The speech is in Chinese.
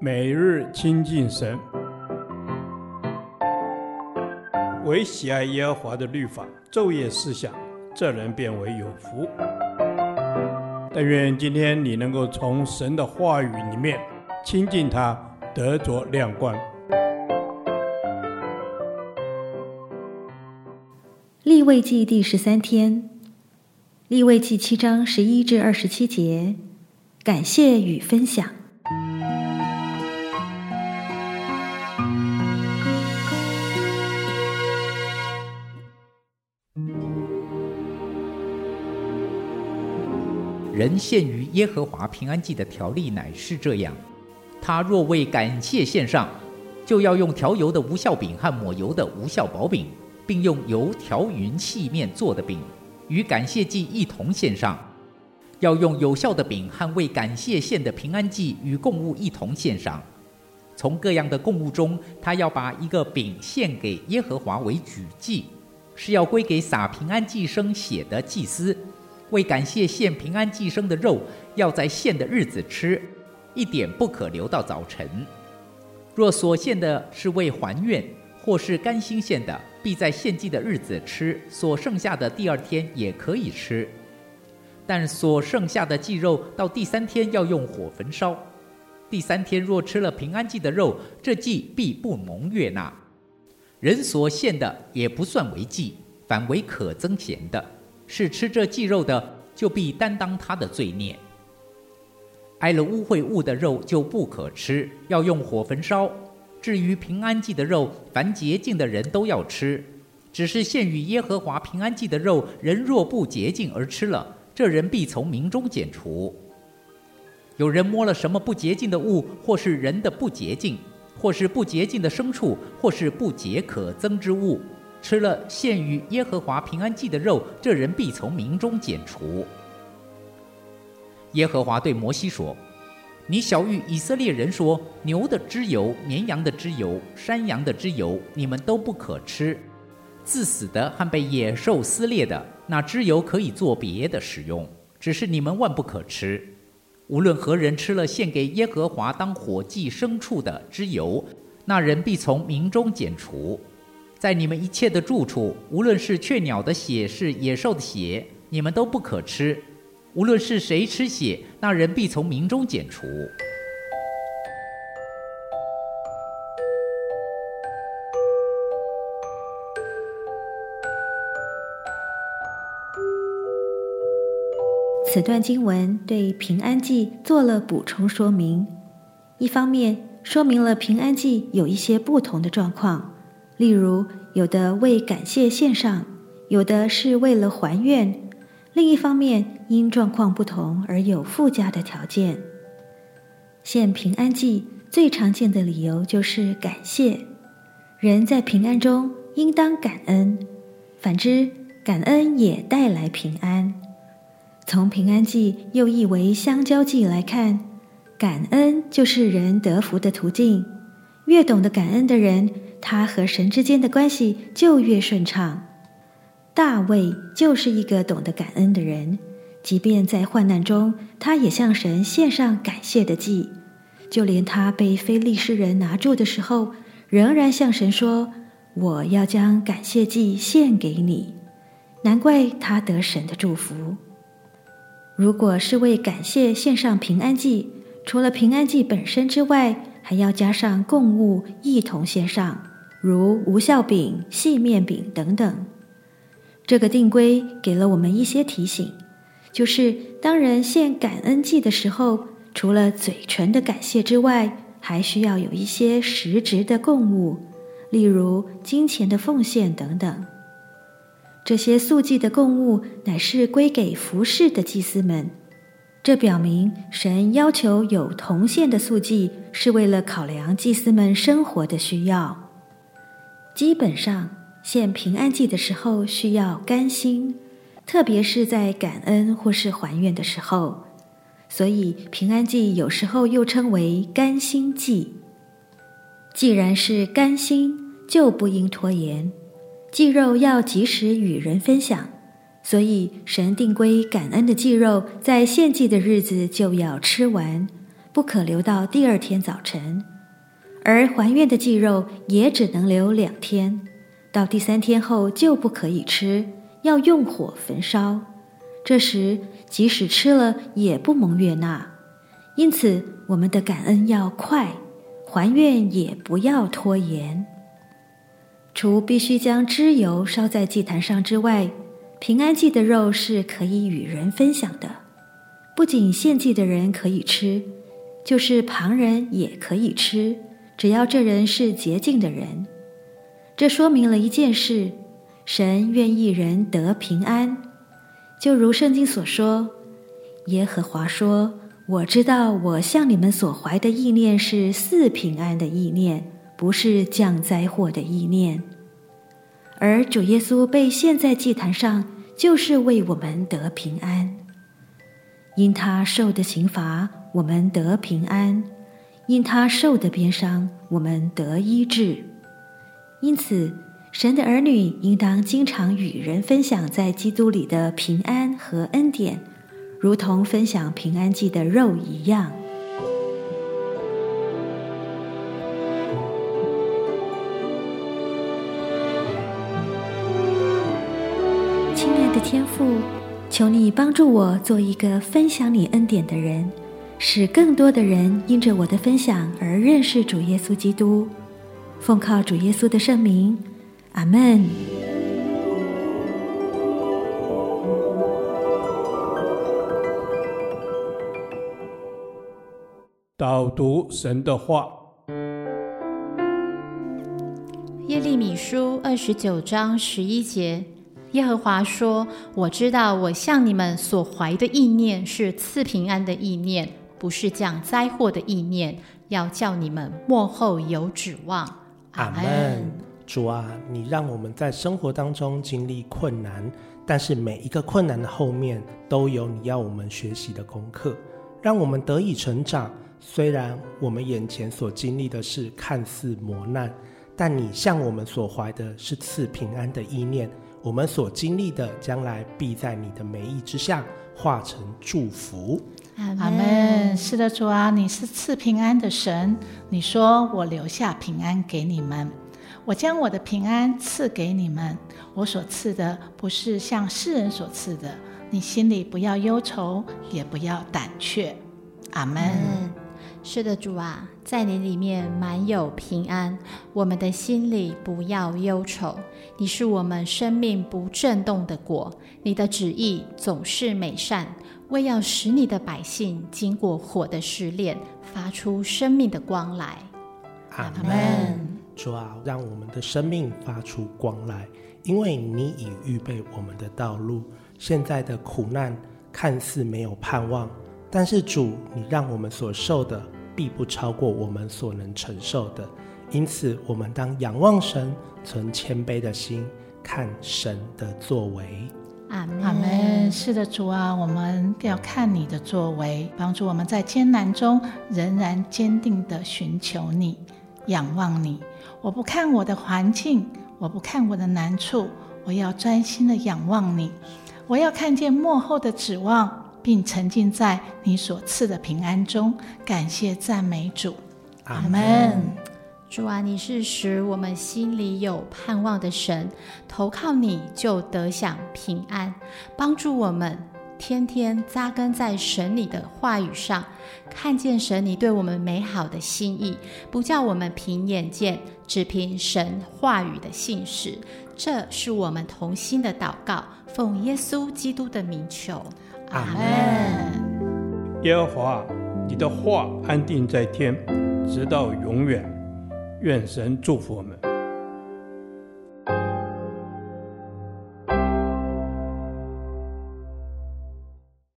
每日亲近神，唯喜爱耶和华的律法，昼夜思想，这人便为有福。但愿今天你能够从神的话语里面亲近他，得着亮光。立位记第十三天，立位记七章十一至二十七节，感谢与分享。人献于耶和华平安祭的条例乃是这样：他若为感谢献上，就要用调油的无效饼和抹油的无效薄饼，并用油调匀细面做的饼，与感谢祭一同献上；要用有效的饼和为感谢献的平安祭与供物一同献上。从各样的供物中，他要把一个饼献给耶和华为举祭，是要归给撒平安祭生血的祭司。为感谢献平安祭生的肉，要在献的日子吃，一点不可留到早晨。若所献的是为还愿，或是甘心献的，必在献祭的日子吃，所剩下的第二天也可以吃。但所剩下的祭肉到第三天要用火焚烧。第三天若吃了平安祭的肉，这祭必不蒙悦纳。人所献的也不算为祭，反为可增咸的。是吃这祭肉的，就必担当他的罪孽。挨了污秽物的肉就不可吃，要用火焚烧。至于平安祭的肉，凡洁净的人都要吃。只是献与耶和华平安祭的肉，人若不洁净而吃了，这人必从民中剪除。有人摸了什么不洁净的物，或是人的不洁净，或是不洁净的牲畜，或是不洁可憎之物。吃了献与耶和华平安祭的肉，这人必从民中剪除。耶和华对摩西说：“你晓諭以色列人说，牛的脂油、绵羊的脂油、山羊的脂油，你们都不可吃。自死的和被野兽撕裂的，那脂油可以做别的使用，只是你们万不可吃。无论何人吃了献给耶和华当火祭牲畜的脂油，那人必从民中剪除。”在你们一切的住处，无论是雀鸟的血，是野兽的血，你们都不可吃。无论是谁吃血，那人必从民中剪除。此段经文对平安记做了补充说明，一方面说明了平安记有一些不同的状况。例如，有的为感谢献上，有的是为了还愿。另一方面，因状况不同而有附加的条件。献平安祭最常见的理由就是感谢。人在平安中应当感恩，反之，感恩也带来平安。从平安祭又译为香蕉祭来看，感恩就是人得福的途径。越懂得感恩的人，他和神之间的关系就越顺畅。大卫就是一个懂得感恩的人，即便在患难中，他也向神献上感谢的祭。就连他被非利士人拿住的时候，仍然向神说：“我要将感谢祭献给你。”难怪他得神的祝福。如果是为感谢献上平安祭，除了平安祭本身之外，还要加上供物一同献上。如无效饼、细面饼等等，这个定规给了我们一些提醒，就是当人献感恩祭的时候，除了嘴唇的感谢之外，还需要有一些实质的供物，例如金钱的奉献等等。这些素祭的供物乃是归给服侍的祭司们，这表明神要求有铜献的素祭，是为了考量祭司们生活的需要。基本上献平安祭的时候需要甘心，特别是在感恩或是还愿的时候，所以平安祭有时候又称为甘心祭。既然是甘心，就不应拖延，祭肉要及时与人分享，所以神定规感恩的祭肉在献祭的日子就要吃完，不可留到第二天早晨，而还愿的祭肉也只能留两天，到第三天后就不可以吃，要用火焚烧。这时即使吃了也不蒙悦纳。因此，我们的感恩要快，还愿也不要拖延。除必须将脂油烧在祭坛上之外，平安祭的肉是可以与人分享的。不仅献祭的人可以吃，就是旁人也可以吃，只要这人是洁净的人。这说明了一件事：神愿意人得平安。就如圣经所说，耶和华说：“我知道我向你们所怀的意念是赐平安的意念。”不是降灾祸的意念，而主耶稣被献在祭坛上，就是为我们得平安。因他受的刑罚，我们得平安；因他受的鞭伤，我们得医治。因此，神的儿女应当经常与人分享在基督里的平安和恩典，如同分享平安祭的肉一样。亲爱的天父，求你帮助我做一个分享你恩典的人，使更多的人因着我的分享而认识主耶稣基督。奉靠主耶稣的圣名，阿门。导读神的话，耶利米书二十九章十一节。耶和华说：“我知道我向你们所怀的意念是赐平安的意念，不是降灾祸的意念，要叫你们末后有指望。”阿门。主啊，你让我们在生活当中经历困难，但是每一个困难的后面都有你要我们学习的功课，让我们得以成长。虽然我们眼前所经历的是看似磨难，但你向我们所怀的是赐平安的意念。我们所经历的，将来必在你的美意之下化成祝福。阿门。是的，主啊，你是赐平安的神。你说我留下平安给你们，我将我的平安赐给你们。我所赐的不是像世人所赐的。你心里不要忧愁，也不要胆怯。阿门。是的，主啊，在你里面满有平安，我们的心里不要忧愁。你是我们生命不震动的果，你的旨意总是美善，为要使你的百姓经过火的试炼，发出生命的光来。阿门。主啊，让我们的生命发出光来，因为你已预备我们的道路。现在的苦难看似没有盼望，但是主，你让我们所受的。必不超过我们所能承受的，因此我们当仰望神，存谦卑的心，看神的作为。阿门。阿门。是的，主啊，我们要看你的作为，帮助我们在艰难中仍然坚定地寻求你，仰望你。我不看我的环境，我不看我的难处，我要专心地仰望你。我要看见幕后的指望。并沉浸在你所赐的平安中，感谢赞美主，阿门。主啊，你是使我们心里有盼望的神，投靠你就得享平安，帮助我们天天扎根在神你的话语上，看见神你对我们美好的心意，不叫我们凭眼见，只凭神话语的信实。这是我们同心的祷告，奉耶稣基督的名求。阿门。耶和华，你的话安定在天，直到永远。愿神祝福我们。